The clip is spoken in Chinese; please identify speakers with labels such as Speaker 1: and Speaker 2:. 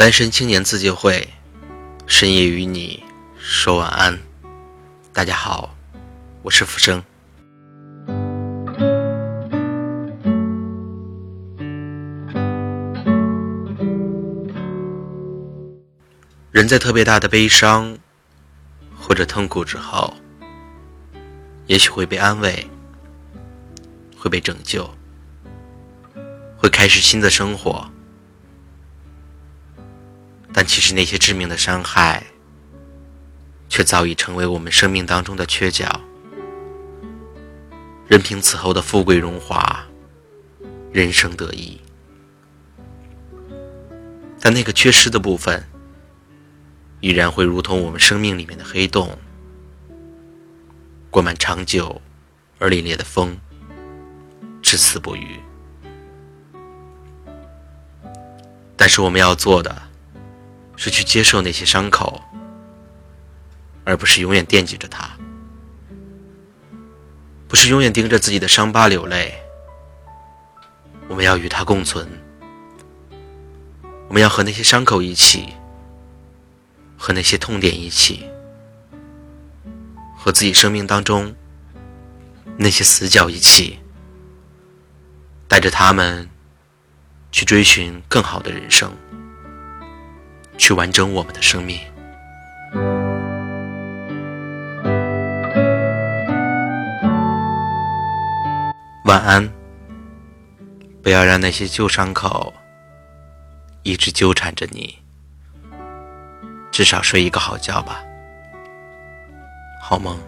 Speaker 1: 单身青年自救会，深夜与你说晚安。大家好，我是浮生。人在特别大的悲伤或者痛苦之后，也许会被安慰，会被拯救，会开始新的生活。但其实那些致命的伤害，却早已成为我们生命当中的缺角。任凭此后的富贵荣华、人生得意，但那个缺失的部分，依然会如同我们生命里面的黑洞，灌满长久而凛冽的风，至死不渝。但是我们要做的。是去接受那些伤口，而不是永远惦记着它；不是永远盯着自己的伤疤流泪。我们要与它共存，我们要和那些伤口一起，和那些痛点一起，和自己生命当中那些死角一起，带着他们去追寻更好的人生。去完整我们的生命。晚安。不要让那些旧伤口一直纠缠着你。至少睡一个好觉吧。好梦。